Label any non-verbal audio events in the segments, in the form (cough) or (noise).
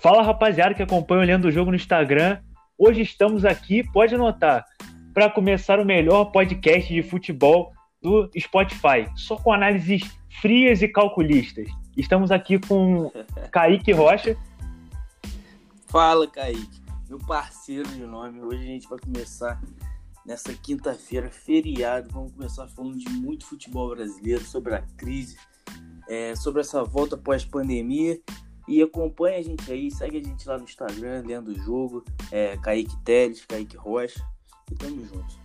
Fala rapaziada que acompanha o Lendo do Jogo no Instagram. Hoje estamos aqui, pode anotar, para começar o melhor podcast de futebol do Spotify, só com análises frias e calculistas. Estamos aqui com (laughs) Kaique Rocha. Fala, Kaique, meu parceiro de nome. Hoje a gente vai começar nessa quinta-feira, feriado. Vamos começar falando de muito futebol brasileiro, sobre a crise, é, sobre essa volta pós-pandemia e acompanha a gente aí, segue a gente lá no Instagram, lendo o jogo, é, Kaique Teles, Kaique Rocha, e tamo junto.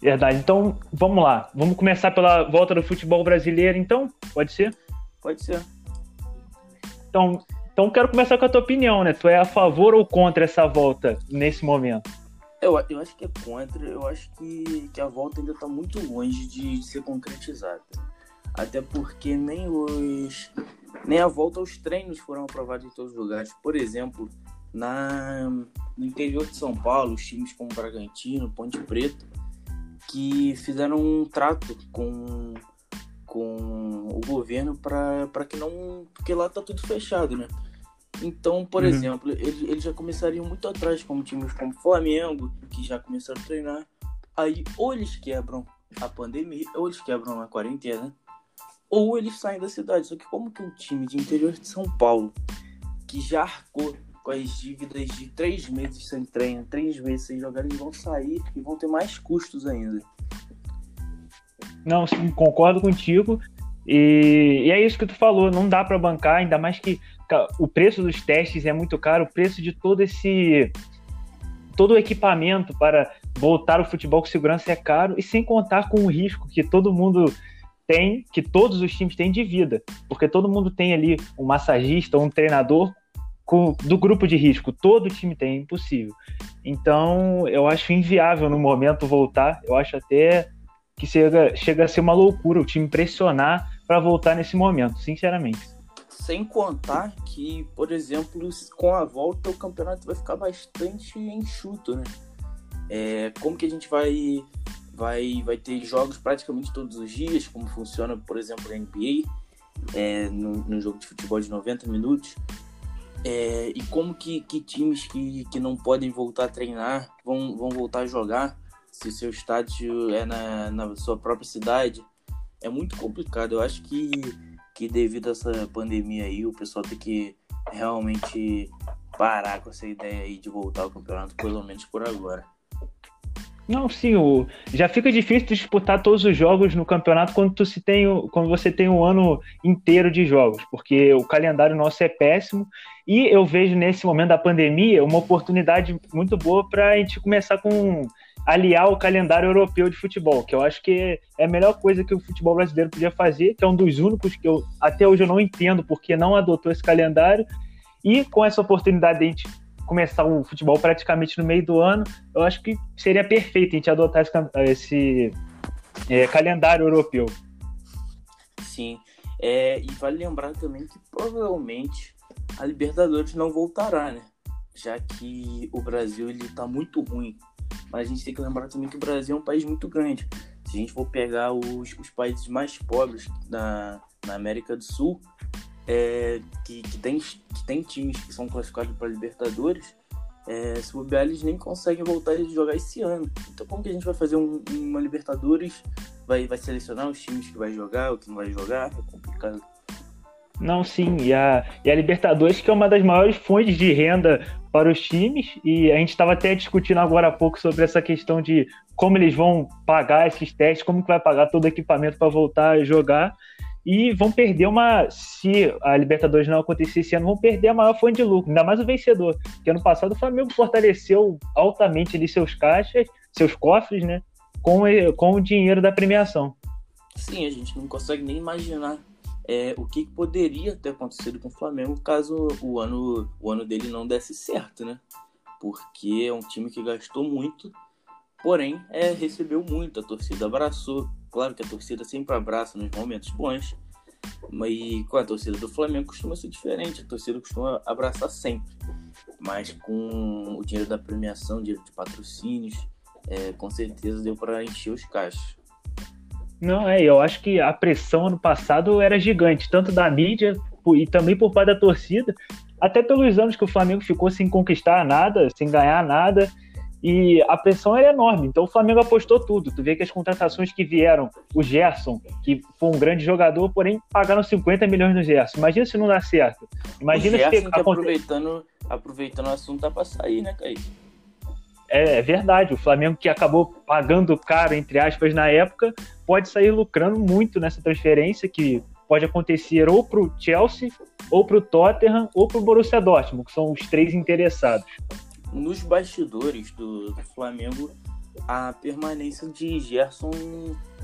Verdade. Então, vamos lá. Vamos começar pela volta do futebol brasileiro, então? Pode ser? Pode ser. Então, então quero começar com a tua opinião, né? Tu é a favor ou contra essa volta nesse momento? Eu, eu acho que é contra. Eu acho que, que a volta ainda tá muito longe de, de ser concretizada. Até porque nem os nem a volta aos treinos foram aprovados em todos os lugares. Por exemplo, na, no interior de São Paulo, os times como Bragantino, Ponte Preta, que fizeram um trato com, com o governo para que não. Porque lá tá tudo fechado, né? Então, por uhum. exemplo, eles, eles já começariam muito atrás, como times como Flamengo, que já começaram a treinar. Aí, ou eles quebram a pandemia, ou eles quebram a quarentena, ou eles saem da cidade. Só que como que um time de interior de São Paulo, que já arcou com as dívidas de três meses sem treino, três meses sem jogar, eles vão sair e vão ter mais custos ainda. Não, sim, concordo contigo. E, e, é isso que tu falou, não dá para bancar, ainda mais que o preço dos testes é muito caro, o preço de todo esse todo o equipamento para voltar ao futebol com segurança é caro e sem contar com o risco que todo mundo tem, que todos os times têm de vida, porque todo mundo tem ali um massagista um treinador com, do grupo de risco, todo time tem, é impossível. Então, eu acho inviável no momento voltar, eu acho até que chega, chega a ser uma loucura o time pressionar para voltar nesse momento, sinceramente. Sem contar que, por exemplo, com a volta o campeonato vai ficar bastante enxuto, né? É, como que a gente vai vai, vai ter jogos praticamente todos os dias, como funciona, por exemplo, a NBA, é, no, no, jogo de futebol de 90 minutos. É, e como que, que times que, que não podem voltar a treinar vão, vão voltar a jogar se o seu estádio é na, na sua própria cidade. É muito complicado. Eu acho que, que devido a essa pandemia aí, o pessoal tem que realmente parar com essa ideia aí de voltar ao campeonato, pelo menos por agora. Não, sim, o... já fica difícil disputar todos os jogos no campeonato quando, tu se tem, quando você tem um ano inteiro de jogos, porque o calendário nosso é péssimo e eu vejo nesse momento da pandemia uma oportunidade muito boa para a gente começar com aliar o calendário europeu de futebol, que eu acho que é a melhor coisa que o futebol brasileiro podia fazer, que é um dos únicos que eu até hoje eu não entendo porque não adotou esse calendário. E com essa oportunidade de a gente começar o futebol praticamente no meio do ano, eu acho que seria perfeito a gente adotar esse, é, calendário europeu. Sim, é, e vale lembrar também que provavelmente a Libertadores não voltará, né? Já que o Brasil ele tá muito ruim. Mas a gente tem que lembrar também que o Brasil é um país muito grande. Se a gente for pegar os, os países mais pobres da, na América do Sul, é, que, que, tem, que tem times que são classificados para Libertadores, é, se bobear, eles nem conseguem voltar a jogar esse ano. Então, como que a gente vai fazer um, uma Libertadores? Vai, vai selecionar os times que vai jogar, o que não vai jogar? É complicado. Não, sim. E a, e a Libertadores, que é uma das maiores fontes de renda para os times, e a gente estava até discutindo agora há pouco sobre essa questão de como eles vão pagar esses testes, como que vai pagar todo o equipamento para voltar a jogar e vão perder uma. Se a Libertadores não acontecer esse ano, vão perder a maior fonte de lucro, ainda mais o vencedor. Porque ano passado o Flamengo fortaleceu altamente ali seus caixas, seus cofres, né? Com, com o dinheiro da premiação. Sim, a gente não consegue nem imaginar é, o que poderia ter acontecido com o Flamengo caso o ano, o ano dele não desse certo, né? Porque é um time que gastou muito, porém é, recebeu muito, a torcida abraçou, Claro que a torcida sempre abraça nos momentos bons, mas com a torcida do Flamengo costuma ser diferente. A torcida costuma abraçar sempre. Mas com o dinheiro da premiação, dinheiro de patrocínios, é, com certeza deu para encher os caixas. Não, é, eu acho que a pressão ano passado era gigante, tanto da mídia e também por parte da torcida. até pelos anos que o Flamengo ficou sem conquistar nada, sem ganhar nada, e a pressão era enorme. Então o Flamengo apostou tudo. Tu vê que as contratações que vieram, o Gerson, que foi um grande jogador, porém pagaram 50 milhões no Gerson. Imagina se não dá certo. Imagina o Gerson se que aproveitando, aproveitando o assunto tá para sair, né, Kaique? É, é, verdade, o Flamengo que acabou pagando caro, entre aspas, na época, pode sair lucrando muito nessa transferência que pode acontecer ou para o Chelsea, ou para o Tottenham, ou para o Borussia Dortmund, que são os três interessados nos bastidores do, do Flamengo, a permanência de Gerson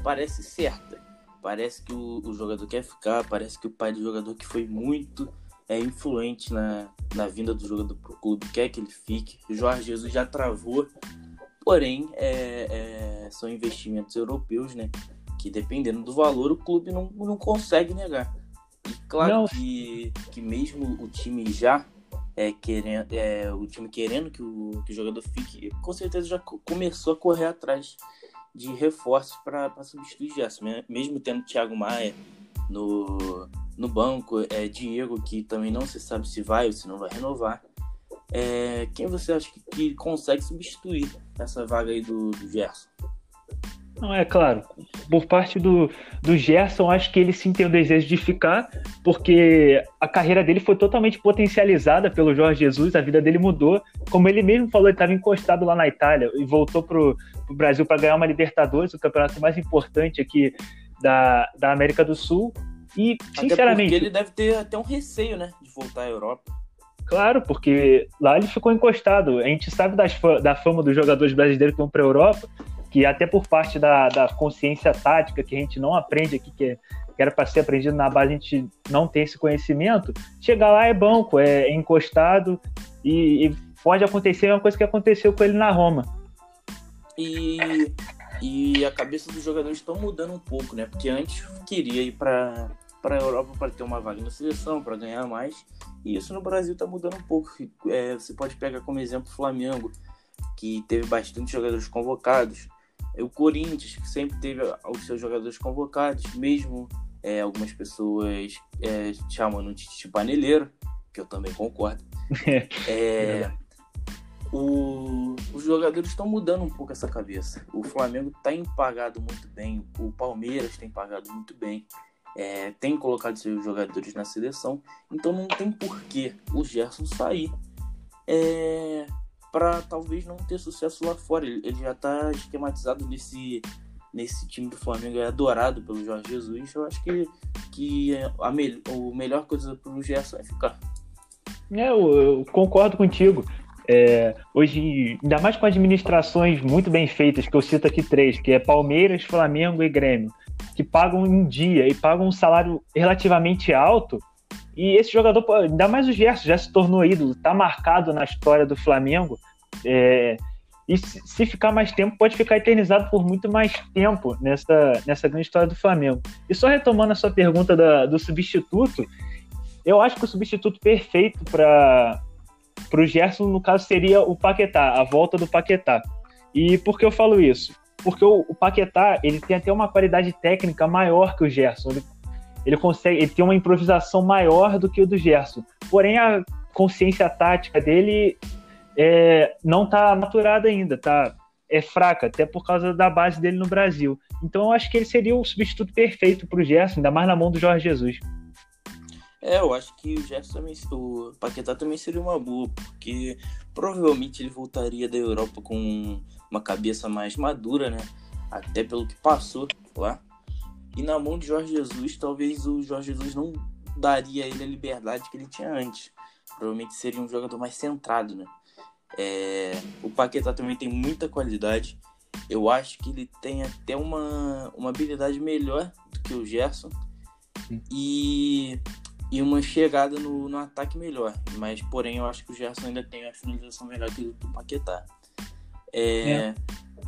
parece certa. Parece que o, o, jogador quer ficar, parece que o pai do jogador que foi muito é, influente na, na vinda do jogador para o clube quer que ele fique. O Jorge Jesus já travou, porém é, é, são investimentos europeus, né? Que dependendo do valor o clube não, não consegue negar. E claro que, que mesmo o time já é, querendo, é, o time querendo que o, que o jogador fique, com certeza já começou a correr atrás de reforços para substituir Gerson, mesmo tendo Thiago Maia no, no banco, é, Diego, que também não se sabe se vai ou se não vai renovar. É, quem você acha que, que, consegue substituir essa vaga aí do, do Gerson? Não, é claro. Por parte do, do Gerson, acho que ele sim tem o desejo de ficar, porque a carreira dele foi totalmente potencializada pelo Jorge Jesus, a vida dele mudou. Como ele mesmo falou, ele estava encostado lá na Itália e voltou para o Brasil para ganhar uma Libertadores, o campeonato mais importante aqui da, da América do Sul. E, sinceramente. Ele deve ter até um receio, né, de voltar à Europa. Claro, porque lá ele ficou encostado. A gente sabe das, da fama dos jogadores brasileiros que vão para a Europa que até por parte da, da consciência tática, que a gente não aprende aqui, que, é, que era para ser aprendido na base, a gente não tem esse conhecimento, chegar lá é banco, é, é encostado, e, e, pode acontecer uma coisa que aconteceu com ele na Roma. E, e a cabeça dos jogadores estão mudando um pouco, né? Porque antes queria ir para para a Europa para ter uma vaga na seleção, para ganhar mais. E isso no Brasil está mudando um pouco. É, você pode pegar como exemplo o Flamengo, que teve bastante jogadores convocados, o Corinthians, que sempre teve os seus jogadores convocados, mesmo é, algumas pessoas é, chamando de Titi Paneleiro, que eu também concordo. (laughs) é, o, os jogadores estão mudando um pouco essa cabeça. O Flamengo tem pagado muito bem, o Palmeiras tem pagado muito bem, é, tem colocado seus jogadores na seleção, então não tem porquê o Gerson sair. É, para talvez não ter sucesso lá fora. Ele, ele já está esquematizado nesse, nesse time do Flamengo, é adorado pelo Jorge Jesus. Eu acho que, que a, me, a melhor coisa para o Gerson é ficar. É, eu, eu concordo contigo. É, hoje, ainda mais com administrações muito bem feitas, que eu cito aqui três, que é Palmeiras, Flamengo e Grêmio, que pagam em dia e pagam um salário relativamente alto, e esse jogador, ainda mais o Gerson, já se tornou ídolo, tá marcado na história do Flamengo. É, e se ficar mais tempo, pode ficar eternizado por muito mais tempo nessa, nessa grande história do Flamengo. E só retomando a sua pergunta da, do substituto, eu acho que o substituto perfeito para o Gerson, no caso, seria o Paquetá, a volta do Paquetá. E por que eu falo isso? Porque o, o Paquetá ele tem até uma qualidade técnica maior que o Gerson. Ele ele consegue, ele tem uma improvisação maior do que o do Gerson. Porém, a consciência tática dele é, não está maturada ainda, tá? É fraca, até por causa da base dele no Brasil. Então, eu acho que ele seria o substituto perfeito para o Gerson, ainda mais na mão do Jorge Jesus. É, eu acho que o Gerson também, o Paquetá também seria uma boa, porque provavelmente ele voltaria da Europa com uma cabeça mais madura, né? Até pelo que passou lá. E na mão de Jorge Jesus, talvez o Jorge Jesus não daria a ele a liberdade que ele tinha antes. Provavelmente seria um jogador mais centrado, né? É... O Paquetá também tem muita qualidade. Eu acho que ele tem até uma, uma habilidade melhor do que o Gerson. E, e uma chegada no, no ataque melhor. Mas, porém, eu acho que o Gerson ainda tem a finalização melhor que o do Paquetá. É, é.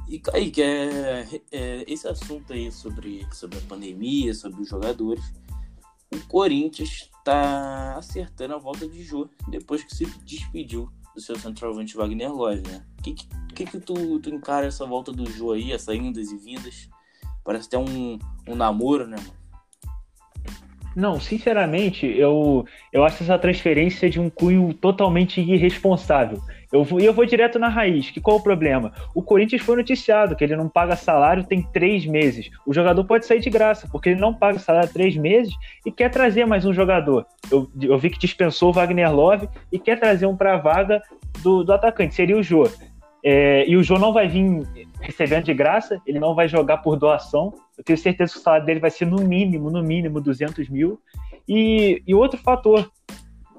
E Kaique, é, é, esse assunto aí sobre, sobre a pandemia, sobre os jogadores, o Corinthians está acertando a volta de Jô depois que se despediu do seu centroavante Wagner Love, né? O que, que, que tu, tu encara essa volta do Jô aí, essas indas e vindas? Parece até um, um namoro, né, mano? Não, sinceramente, eu, eu acho essa transferência de um cunho totalmente irresponsável. Eu vou, e eu vou direto na raiz. Que qual o problema? O Corinthians foi noticiado que ele não paga salário tem três meses. O jogador pode sair de graça, porque ele não paga salário três meses e quer trazer mais um jogador. Eu, eu vi que dispensou o Wagner Love e quer trazer um para a vaga do, do atacante, seria o Jô. É, e o Jô não vai vir recebendo de graça, ele não vai jogar por doação. Eu tenho certeza que o salário dele vai ser no mínimo, no mínimo, 200 mil. E, e outro fator,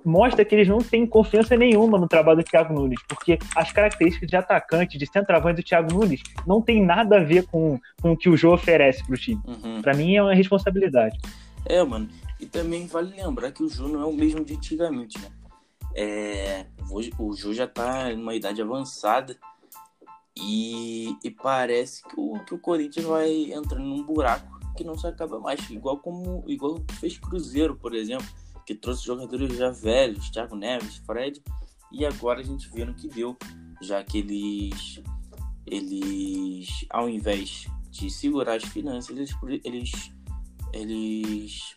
mostra que eles não têm confiança nenhuma no trabalho do Thiago Nunes, porque as características de atacante, de centroavante do Thiago Nunes não tem nada a ver com, com o que o Jô oferece para o time. Uhum. Para mim é uma responsabilidade. É, mano. E também vale lembrar que o Jô não é o mesmo de antigamente, né? É, o Jô já tá numa idade avançada e, e parece que o, que o Corinthians vai entrando num buraco que não se acaba mais. Igual como igual fez Cruzeiro, por exemplo, que trouxe jogadores já velhos, Thiago Neves, Fred, e agora a gente vê no que deu, já que eles, eles ao invés de segurar as finanças, eles, eles, eles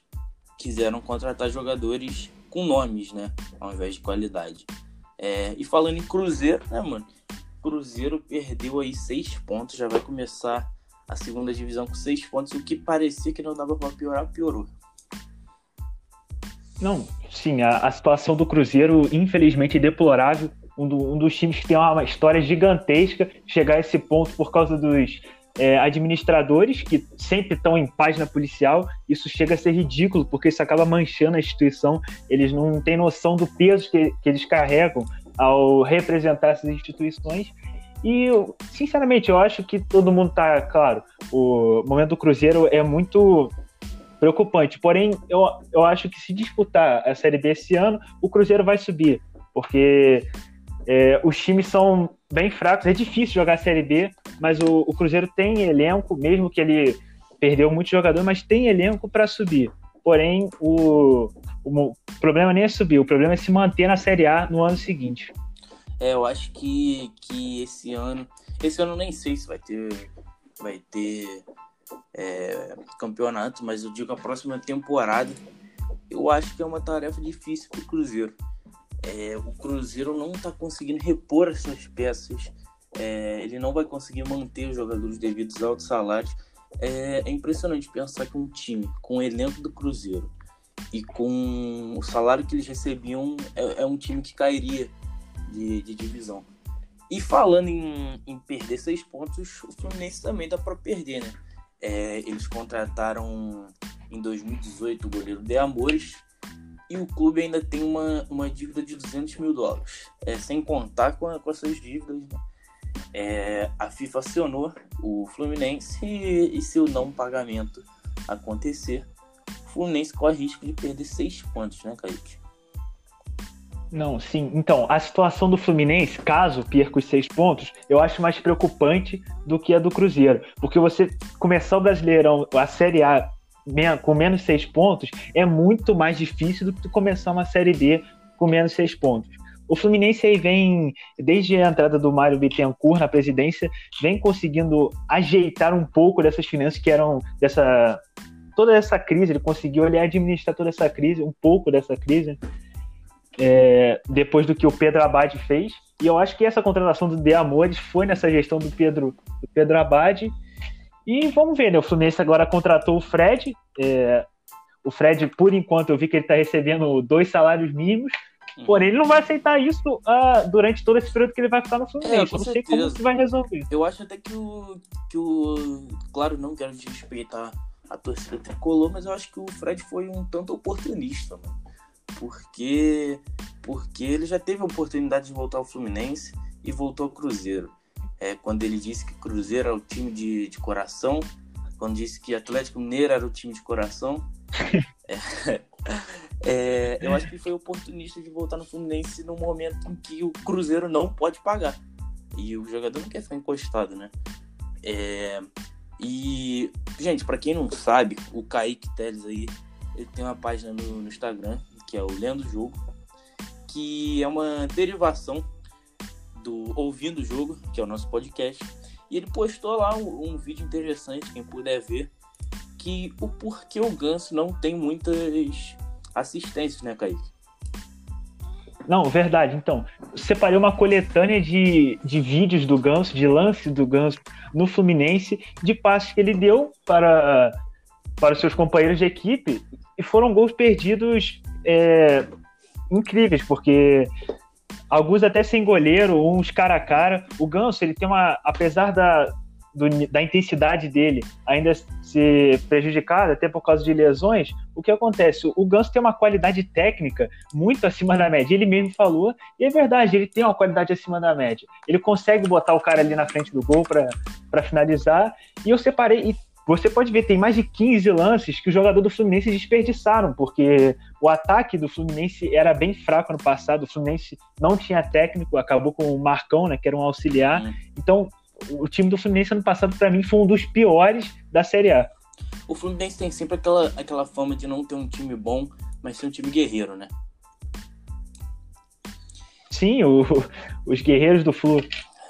quiseram contratar jogadores com nomes, né? Ao invés de qualidade. É, e falando em Cruzeiro, né, mano? Cruzeiro perdeu aí seis pontos, já vai começar a segunda divisão com seis pontos. O que parecia que não dava para piorar, piorou. Não, sim, a, a, situação do Cruzeiro, infelizmente, é deplorável. Um, do, um, dos times que tem uma história gigantesca chegar a esse ponto por causa dos é, administradores que sempre estão em página policial. Isso chega a ser ridículo, porque isso acaba manchando a instituição. Eles não têm noção do peso que, que eles carregam ao representar essas instituições. E, sinceramente, eu acho que todo mundo está claro. O momento do Cruzeiro é muito preocupante. Porém, eu, eu acho que se disputar a Série B esse ano, o Cruzeiro vai subir, porque é, os times são bem fracos. É difícil jogar a Série B, mas o, o Cruzeiro tem elenco, mesmo que ele perdeu muito jogador, mas tem elenco para subir. Porém, o, o problema nem é subir, o problema é se manter na Série A no ano seguinte. É, eu acho que, que esse ano. Esse ano nem sei se vai ter. Vai ter é, campeonato, mas eu digo a próxima temporada. Eu acho que é uma tarefa difícil para o Cruzeiro. É, o Cruzeiro não está conseguindo repor essas peças. É, ele não vai conseguir manter os jogadores devidos aos salários. É, é impressionante pensar que um time com o elenco do Cruzeiro e com o salário que eles recebiam é, é um time que cairia de, de divisão. E falando em, em, perder seis pontos, o Fluminense também dá para perder, né? É, eles contrataram em 2018 o goleiro De Amores e o clube ainda tem uma, uma dívida de 200 mil dólares, é, sem contar com, a, com essas dívidas. Né? É, a FIFA acionou o Fluminense e, e se o não pagamento acontecer, o Fluminense corre risco de perder seis pontos, né, Kaique? Não, sim. Então, a situação do Fluminense, caso perca os seis pontos, eu acho mais preocupante do que a do Cruzeiro. Porque você começar o Brasileirão, a Série A, com menos seis pontos, é muito mais difícil do que começar uma Série B com menos seis pontos. O Fluminense aí vem, desde a entrada do Mário Bittencourt na presidência, vem conseguindo ajeitar um pouco dessas finanças que eram dessa toda essa crise, ele conseguiu ali administrar toda essa crise, um pouco dessa crise é, depois do que o Pedro Abad fez. E eu acho que essa contratação do De Amores foi nessa gestão do Pedro, do Pedro Abad. E vamos ver, né? O Fluminense agora contratou o Fred. É, o Fred, por enquanto, eu vi que ele está recebendo dois salários mínimos. Uhum. Porém, ele não vai aceitar isso uh, durante todo esse período que ele vai ficar no Fluminense. É, não sei como que vai resolver. Eu acho até que o, que o. Claro, não quero desrespeitar a torcida tricolor, mas eu acho que o Fred foi um tanto oportunista, mano porque porque ele já teve a oportunidade de voltar ao Fluminense e voltou ao Cruzeiro. É, quando ele disse que Cruzeiro era o time de, de coração, quando disse que Atlético Mineiro era o time de coração. (laughs) é, é, eu acho que foi oportunista de voltar no Fluminense no momento em que o Cruzeiro não pode pagar. E o jogador não quer ficar encostado, né? É, e, gente, para quem não sabe, o Kaique Teles aí, ele tem uma página no, no Instagram que é o Lendo Jogo, que é uma derivação do Ouvindo o Jogo, que é o nosso podcast. E ele postou lá um, um vídeo interessante, quem puder ver, que o porquê o Ganso não tem muitas assistências, né, Kaique? Não, verdade. Então, separei uma coletânea de, de vídeos do Ganso, de lances do Ganso no Fluminense, de passes que ele deu para, para os seus companheiros de equipe, e foram gols perdidos é, incríveis, porque alguns até sem goleiro, uns cara a cara. O Ganso, ele tem uma. Apesar da, do, da intensidade dele ainda ser prejudicada, até por causa de lesões, o que acontece? O Ganso tem uma qualidade técnica muito acima da média. Ele mesmo falou, e é verdade, ele tem uma qualidade acima da média. Ele consegue botar o cara ali na frente do gol para finalizar. E eu separei, e você pode ver, tem mais de 15 lances que o jogador do Fluminense desperdiçaram, porque o ataque do Fluminense era bem fraco no passado, o Fluminense não tinha técnico, acabou com o Marcão, né, que era um auxiliar. Uhum. Então, o time do Fluminense ano passado, para mim, foi um dos piores da Série A. O Fluminense tem sempre aquela, aquela fama de não ter um time bom, mas ser um time guerreiro, né? Sim, o, (laughs) os guerreiros do Flu.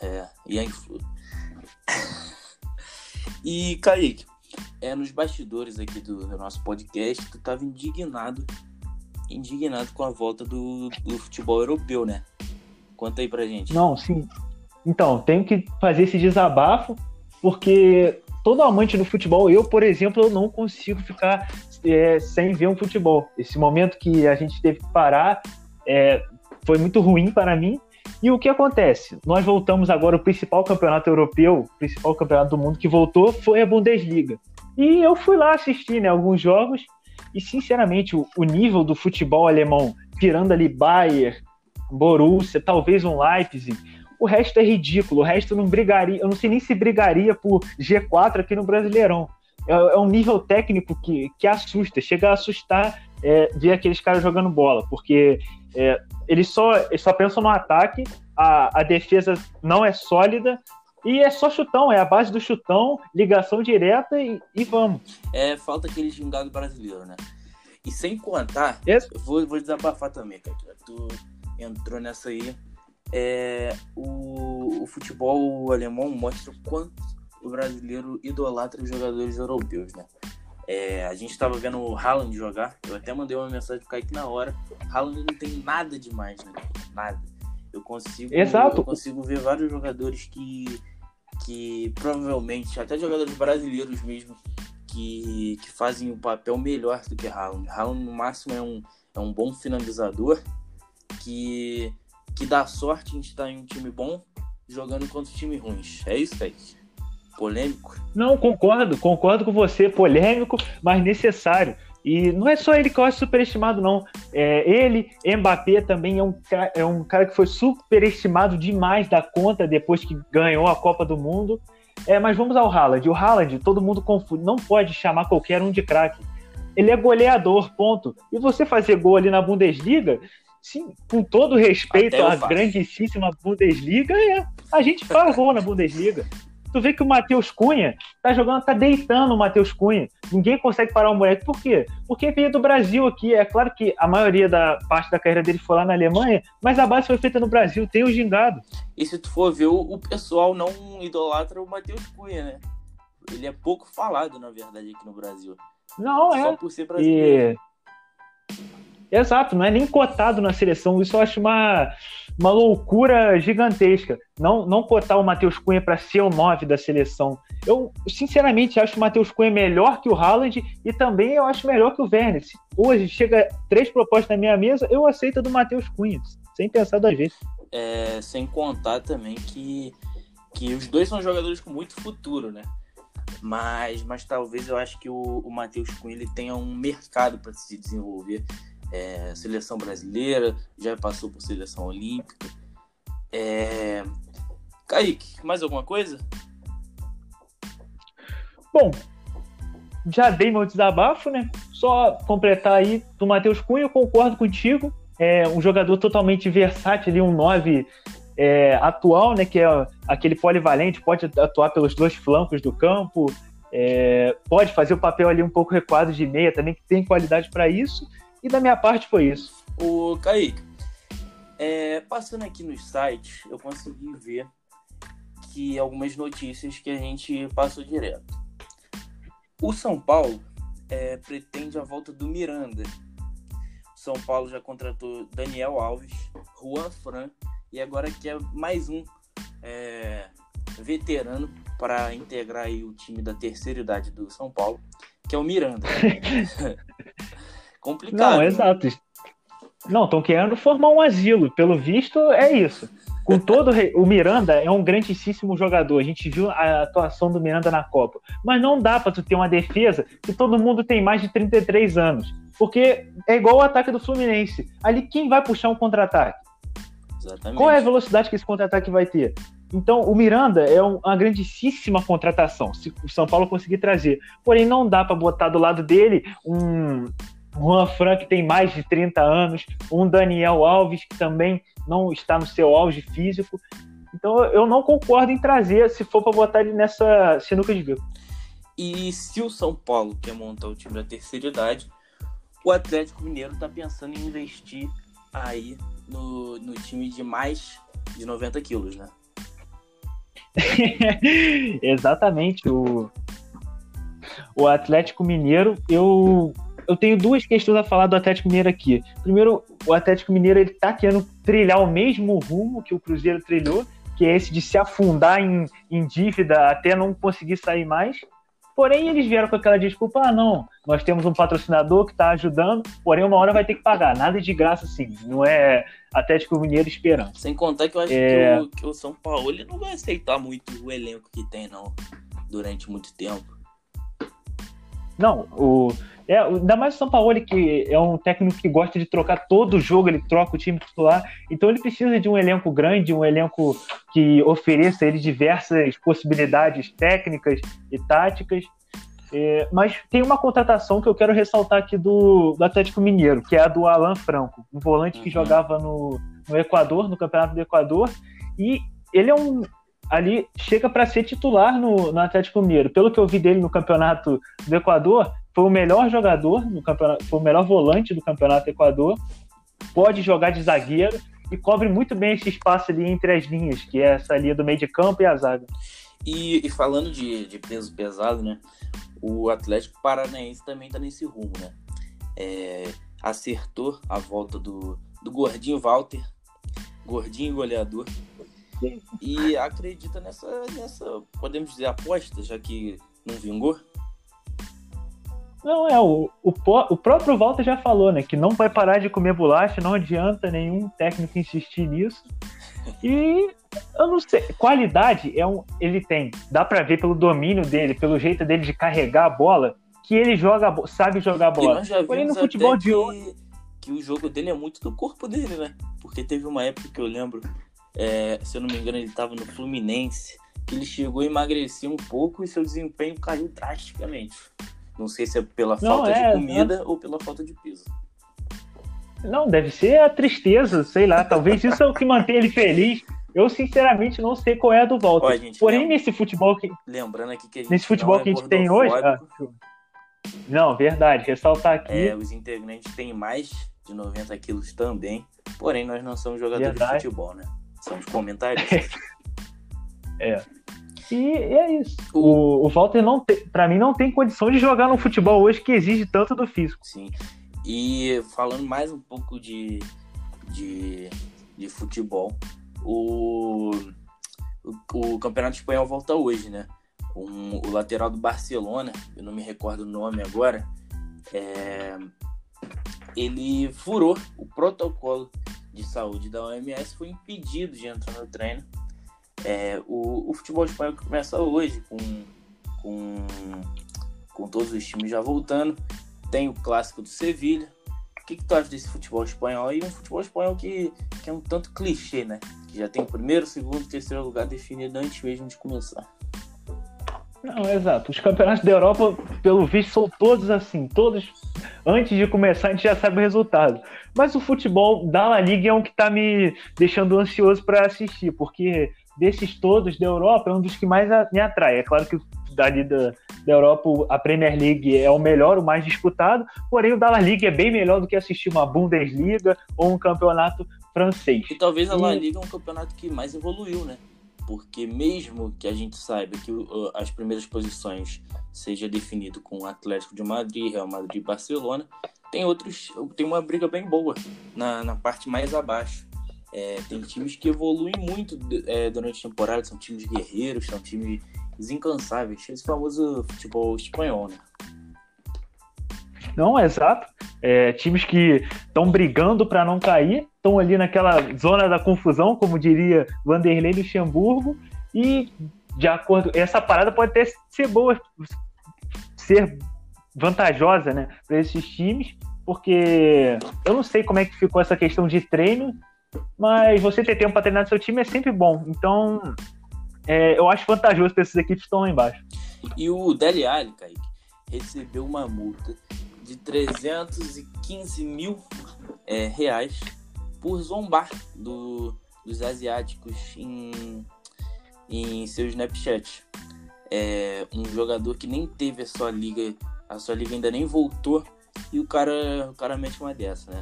É, Young Flu. E, Kaique, é, nos bastidores aqui do, do, nosso podcast, tu tava indignado, indignado com a volta do, do futebol europeu, né? Conta aí pra gente. Não, sim. Então, tenho que fazer esse desabafo, porque todo amante do futebol, eu, por exemplo, eu não consigo ficar é, sem ver um futebol. Esse momento que a gente teve que parar é, foi muito ruim para mim. E o que acontece? Nós voltamos agora, o principal campeonato europeu, o principal campeonato do mundo que voltou foi a Bundesliga. E eu fui lá assistir né, alguns jogos, e sinceramente, o, o nível do futebol alemão, tirando ali Bayern, Borussia, talvez um Leipzig, o resto é ridículo. O resto não brigaria. Eu não sei nem se brigaria por G4 aqui no Brasileirão. É, é um nível técnico que, que assusta. Chega a assustar é, ver aqueles caras jogando bola, porque é, eles, só, eles só pensam no ataque, a, a defesa não é sólida. E é só chutão, é a base do chutão, ligação direta e, e vamos. É, falta aquele gingado brasileiro, né? E sem contar, vou, vou desabafar também, cara. Tu entrou nessa aí é, o, o, futebol alemão mostra o quanto o brasileiro idolatra os jogadores europeus, né? É, a gente estava vendo o Haaland jogar, eu até mandei uma mensagem pro Kaique na hora. Haaland não tem nada demais, né? Nada. Eu consigo, Exato. eu consigo ver vários jogadores que, que provavelmente, até jogadores brasileiros mesmo, que, que fazem o um papel melhor do que Haaland. Haaland, no máximo, é um, é um bom finalizador que que dá sorte em estar em um time bom jogando contra time ruins. É isso, Kaique? Polêmico? Não, concordo, concordo com você. Polêmico, mas necessário. E não é só ele que eu acho superestimado, não. É, ele, Mbappé, também é um, é um cara que foi superestimado demais da conta depois que ganhou a Copa do Mundo. É, mas vamos ao Haaland. O Haaland, todo mundo confunde, não pode chamar qualquer um de craque. Ele é goleador, ponto. E você fazer gol ali na Bundesliga, sim, com todo respeito à grandíssima Bundesliga, é, a gente faz gol na Bundesliga. Tu vê que o Matheus Cunha tá jogando, tá deitando o Matheus Cunha. Ninguém consegue parar o moleque. Por quê? Porque veio do Brasil aqui. É claro que a maioria da parte da carreira dele foi lá na Alemanha, mas a base foi feita no Brasil. Tem o gingado. E se tu for ver, o pessoal não idolatra o Matheus Cunha, né? Ele é pouco falado, na verdade, aqui no Brasil. Não, Só é. Só por ser brasileiro. E... Exato, não é nem cotado na seleção. Isso eu acho uma, uma loucura gigantesca. Não, não cotar o Matheus Cunha para ser o 9 da seleção. Eu, sinceramente, acho o Matheus Cunha melhor que o Haaland e também eu acho melhor que o Werner. Se hoje chega três propostas na minha mesa, eu aceito a do Matheus Cunha, sem pensar duas vezes. É, sem contar também que, que os dois são jogadores com muito futuro, né? Mas, mas talvez eu acho que o, o Matheus Cunha ele tenha um mercado para se desenvolver é, seleção brasileira, já passou por seleção olímpica. É... Kaique, mais alguma coisa? Bom, já dei meu desabafo, né? Só completar aí do Matheus Cunha, eu concordo contigo. É um jogador totalmente versátil, ali, um 9 é, atual, né? Que é aquele polivalente, pode atuar pelos dois flancos do campo, é, pode fazer o papel ali um pouco recuado de meia também, que tem qualidade para isso. E da minha parte foi isso. O Kaique, é, passando aqui nos sites, eu consegui ver que algumas notícias que a gente passou direto. O São Paulo é, pretende a volta do Miranda. São Paulo já contratou Daniel Alves, Juan Fran e agora quer mais um é, veterano para integrar o time da terceira idade do São Paulo, que é o Miranda. (laughs) Complicado. Não, né? exato. Não, estão querendo formar um asilo. Pelo visto, é isso. Com todo o Miranda é um grandíssimo jogador. A gente viu a atuação do Miranda na Copa. Mas não dá para tu ter uma defesa que todo mundo tem mais de 33 anos. Porque é igual o ataque do Fluminense. Ali quem vai puxar um contra-ataque? Qual é a velocidade que esse contra-ataque vai ter? Então, o Miranda é uma grandíssima contratação, se o São Paulo conseguir trazer. Porém, não dá para botar do lado dele um Juan Fran, que tem mais de 30 anos, um Daniel Alves, que também não está no seu auge físico. Então, eu não concordo em trazer, se for para botar ele nessa sinuca de bico. E se o São Paulo quer montar o time da terceira idade, o Atlético Mineiro está pensando em investir aí no, no time de mais de 90 quilos, né? (laughs) Exatamente. O, o Atlético Mineiro, eu, eu tenho duas questões a falar do Atlético Mineiro aqui. Primeiro, o Atlético Mineiro ele tá querendo trilhar o mesmo rumo que o Cruzeiro trilhou, que é esse de se afundar em, em dívida até não conseguir sair mais. Porém, eles vieram com aquela desculpa: ah, não, nós temos um patrocinador que está ajudando, porém, uma hora vai ter que pagar. Nada de graça, assim. Não é Atlético Mineiro esperando. Sem contar que eu acho é... que, o, que, o, São Paulo ele não vai aceitar muito o elenco que tem, não, durante muito tempo. Não, o. É, ainda mais o São Paulo, que é um técnico que gosta de trocar todo o jogo, ele troca o time titular. Então ele precisa de um elenco grande, um elenco que ofereça ele diversas possibilidades técnicas e táticas. É, mas tem uma contratação que eu quero ressaltar aqui do, do Atlético Mineiro, que é a do Alan Franco, um volante que uhum. jogava no, no Equador, no Campeonato do Equador, e ele é um, ali chega para ser titular no, no, Atlético Mineiro. Pelo que eu vi dele no campeonato do Equador, foi o melhor jogador no campeonato, foi o melhor volante do campeonato do Equador. Pode jogar de zagueiro e cobre muito bem esse espaço ali entre as linhas, que é essa linha do meio de campo e a zaga. E, e falando de, de, peso pesado, né? O Atlético Paranaense também está nesse rumo, né? É, acertou a volta do, do gordinho Walter, gordinho goleador, e acredita nessa, nessa, podemos dizer, aposta, já que não vingou? Não, é, o, o, o próprio Walter já falou, né, que não vai parar de comer bolacha, não adianta nenhum técnico insistir nisso. (laughs) E eu não sei, qualidade é um, ele tem, dá para ver pelo domínio dele, pelo jeito dele de carregar a bola, que ele joga, sabe jogar a bola. Porém no futebol de hoje que o jogo dele é muito do corpo dele, né? Porque teve uma época que eu lembro é, se eu não me engano, ele estava no Fluminense, que ele chegou a emagrecer um pouco e seu desempenho caiu drasticamente. Não sei se é pela não, falta é, de comida não... ou pela falta de peso. Não, deve ser a tristeza, sei lá. Talvez isso é o que mantém ele feliz. Eu, sinceramente, não sei qual é a do Volta. Ó, Porém, lembra... nesse futebol que. Lembrando aqui que a gente Nesse futebol é que a gente tem hoje. Ah, não, verdade. Ressaltar aqui. É, os integrantes têm mais de 90 quilos também. Porém, nós não somos jogadores verdade. de futebol, né? São os comentários. (laughs) é. E, é isso. O, o Walter não tem, para mim não tem condição de jogar no futebol hoje que exige tanto do físico. Sim. E falando mais um pouco de, de, de futebol, o, o, o, Campeonato Espanhol volta hoje, né? Um, o lateral do Barcelona, eu não me recordo o nome agora, é, ele furou o protocolo de saúde da OMS foi impedido de entrar no treino. É, o, o, futebol espanhol começa hoje com, com, com todos os times já voltando. Tem o clássico do Sevilha. O que, que tu acha desse futebol espanhol? E um futebol espanhol que, que é um tanto clichê, né? Que já tem o primeiro, segundo, terceiro lugar definido antes mesmo de começar. Não, exato. Os campeonatos da Europa, pelo visto, são todos assim. Todos, antes de começar, a gente já sabe o resultado. Mas o futebol da La Liga é um que está me deixando ansioso para assistir, porque desses todos da Europa é um dos que mais me atrai. É claro que dali da, da Europa a Premier League é o melhor, o mais disputado, porém o da La Liga é bem melhor do que assistir uma Bundesliga ou um campeonato francês. E talvez a La Liga é um campeonato que mais evoluiu, né? porque mesmo que a gente saiba que as primeiras posições seja definido com Atlético de Madrid, Real Madrid e Barcelona, tem outros, tem uma briga bem boa na, na parte mais abaixo. É, tem times que evoluem muito é, durante a temporada, são times guerreiros, são times incansáveis, esse famoso futebol espanhol, né? Não, exato. É, times que estão brigando para não cair, estão ali naquela zona da confusão, como diria Vanderlei Luxemburgo, e de acordo. Essa parada pode até ser boa, ser vantajosa né, para esses times, porque eu não sei como é que ficou essa questão de treino, mas você ter tempo para treinar seu time é sempre bom. Então, é, eu acho vantajoso ter essas equipes que estão lá embaixo. E o Dele Alli, Kaique, recebeu uma multa de 315 mil é, reais por zombar do, dos asiáticos em, em seu Snapchat. É um jogador que nem teve a sua liga, a sua liga ainda nem voltou, e o cara, o cara mete uma dessa, né?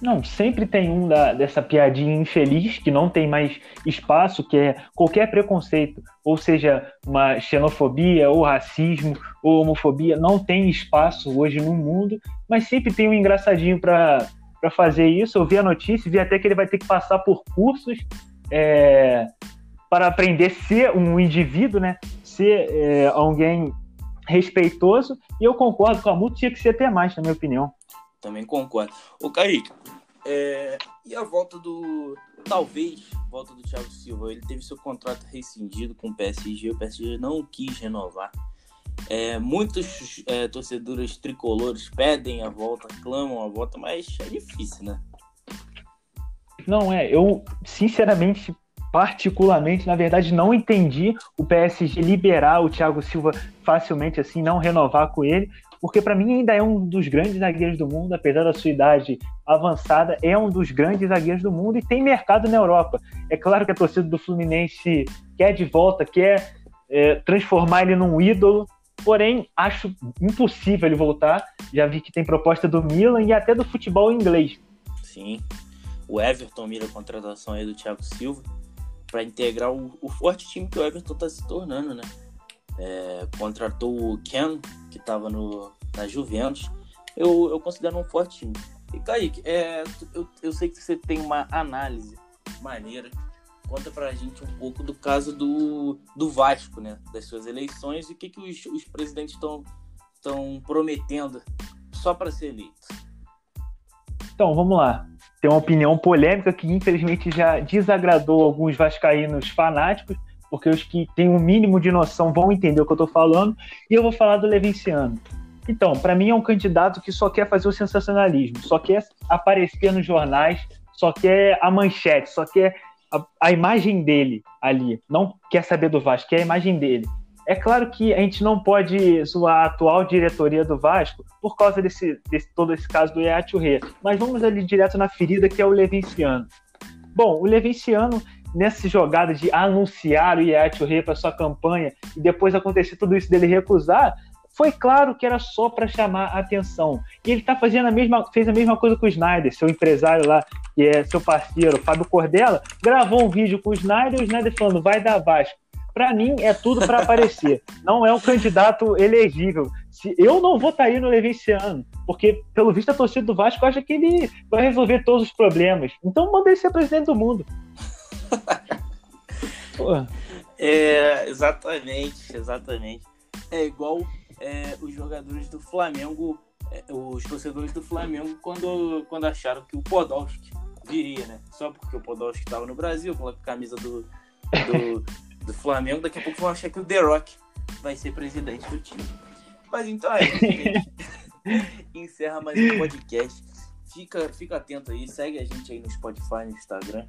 Não, sempre tem um da, dessa piadinha infeliz que não tem mais espaço, que é qualquer preconceito, ou seja, uma xenofobia, ou racismo, ou homofobia, não tem espaço hoje no mundo, mas sempre tem um engraçadinho para fazer isso. Eu vi a notícia, vi até que ele vai ter que passar por cursos é, para aprender a ser um indivíduo, né? Ser é, alguém respeitoso, e eu concordo com a multa, tinha que ser até mais, na minha opinião. Também concordo. O Kaique, é... e a volta do. Talvez, volta do Thiago Silva. Ele teve seu contrato rescindido com o PSG, o PSG não quis renovar. É, muitos é, torcedores tricolores pedem a volta, clamam a volta, mas é difícil, né? Não, é. Eu, sinceramente, particularmente, na verdade, não entendi o PSG liberar o Thiago Silva facilmente, assim, não renovar com ele, porque para mim ainda é um dos grandes zagueiros do mundo, apesar da sua idade avançada, é um dos grandes zagueiros do mundo e tem mercado na Europa. É claro que a torcida do Fluminense quer de volta, quer é, transformar ele num ídolo, porém acho impossível ele voltar. Já vi que tem proposta do Milan e até do futebol inglês. Sim, o Everton mira a contratação aí do Thiago Silva para integrar o, o, forte time que o Everton está se tornando, né? É, contratou o Ken, que estava na Juventus. Eu, eu considero um forte time. E Kaique, é, eu, eu sei que você tem uma análise maneira. Conta pra gente um pouco do caso do, do Vasco, né? Das suas eleições e o que, que os, os presidentes estão prometendo só para ser eleito. Então, vamos lá tem uma opinião polêmica que infelizmente já desagradou alguns vascaínos fanáticos, porque os que têm um mínimo de noção vão entender o que eu estou falando, e eu vou falar do Levinciano. Então, para mim é um candidato que só quer fazer o sensacionalismo, só quer aparecer nos jornais, só quer a manchete, só quer a, a imagem dele ali. Não quer saber do Vasco, quer a imagem dele. É claro que a gente não pode zoar a atual diretoria do Vasco por causa desse, desse todo esse caso do Rê, mas vamos ali direto na ferida que é o Levinciano. Bom, o Levinciano nessa jogada de anunciar o Rê para sua campanha e depois acontecer tudo isso dele recusar, foi claro que era só para chamar a atenção. E ele tá fazendo a mesma, fez a mesma coisa com o Snyder, seu empresário lá, que é seu parceiro, Fábio Cordela, gravou um vídeo com o Snyder, o Snyder falando, vai dar Vasco para mim é tudo para aparecer. (laughs) Não é um candidato elegível. Se eu não votaria no Levi esse ano, porque pelo visto a torcida do Vasco acha que ele vai resolver todos os problemas. Então manda ele ser presidente do mundo. (laughs) é, exatamente, exatamente. É igual é, os jogadores do Flamengo, é, os torcedores do Flamengo, quando, quando acharam que o Podolski viria, né? Só porque o Podolski estava no Brasil, com a camisa do, do (laughs) do Flamengo, daqui a pouco vão achar que o The Rock vai ser presidente do time. Mas então é isso, (laughs) Encerra mais um podcast. Fica, fica atento aí, segue a gente aí no Spotify, no Instagram.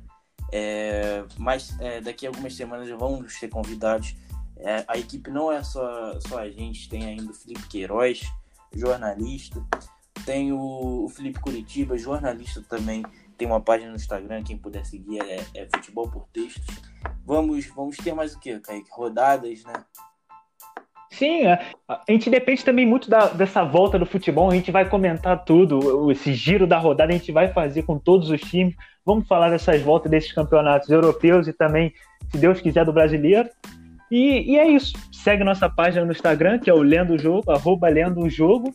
É, mas é, daqui a algumas semanas vamos ter convidados. É, a equipe não é só, só a gente, tem ainda o Felipe Queiroz, jornalista. Tem o, o Felipe Curitiba, jornalista também. Tem uma página no Instagram, quem puder seguir é, é Futebol por Textos. Vamos, vamos ter mais o que, Kaique? Rodadas, né? Sim, é. a gente depende também muito da, dessa volta do futebol. A gente vai comentar tudo, esse giro da rodada a gente vai fazer com todos os times. Vamos falar dessas voltas desses campeonatos europeus e também, se Deus quiser, do brasileiro. E, e é isso. Segue nossa página no Instagram, que é o Lendo Jogo, arroba Lendo o Jogo.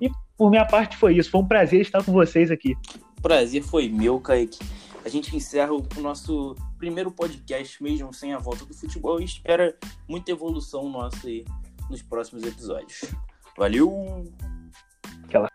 E por minha parte foi isso. Foi um prazer estar com vocês aqui. Prazer foi meu, Kaique. A gente encerra o nosso primeiro podcast mesmo sem a volta do futebol e espera muita evolução nossa aí nos próximos episódios. Valeu! Aquela...